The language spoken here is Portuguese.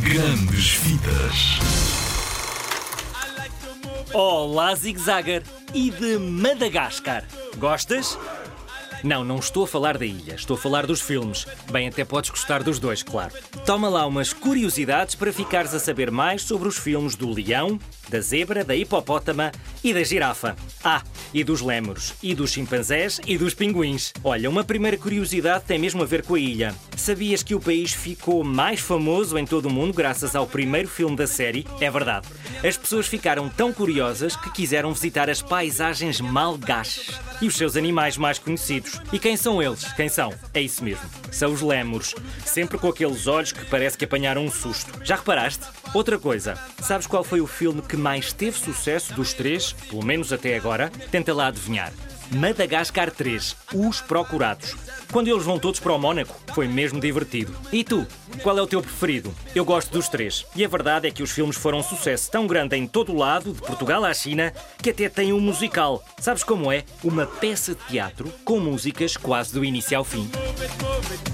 Grandes Vidas. Olá, Zig Zagger e de Madagascar. Gostas? Não, não estou a falar da ilha, estou a falar dos filmes. Bem, até podes gostar dos dois, claro. Toma lá umas curiosidades para ficares a saber mais sobre os filmes do leão, da zebra, da hipopótama e da girafa. Ah, e dos lémures, e dos chimpanzés e dos pinguins. Olha, uma primeira curiosidade tem mesmo a ver com a ilha. Sabias que o país ficou mais famoso em todo o mundo graças ao primeiro filme da série? É verdade. As pessoas ficaram tão curiosas que quiseram visitar as paisagens malgaches e os seus animais mais conhecidos. E quem são eles? Quem são? É isso mesmo. São os lémures. Sempre com aqueles olhos que parece que apanharam um susto. Já reparaste? Outra coisa, sabes qual foi o filme que mais teve sucesso dos três, pelo menos até agora? Tenta lá adivinhar. Madagascar 3, Os Procurados. Quando eles vão todos para o Mónaco, foi mesmo divertido. E tu? Qual é o teu preferido? Eu gosto dos três. E a verdade é que os filmes foram um sucesso tão grande em todo o lado, de Portugal à China, que até tem um musical. Sabes como é? Uma peça de teatro com músicas quase do início ao fim. Move it, move it.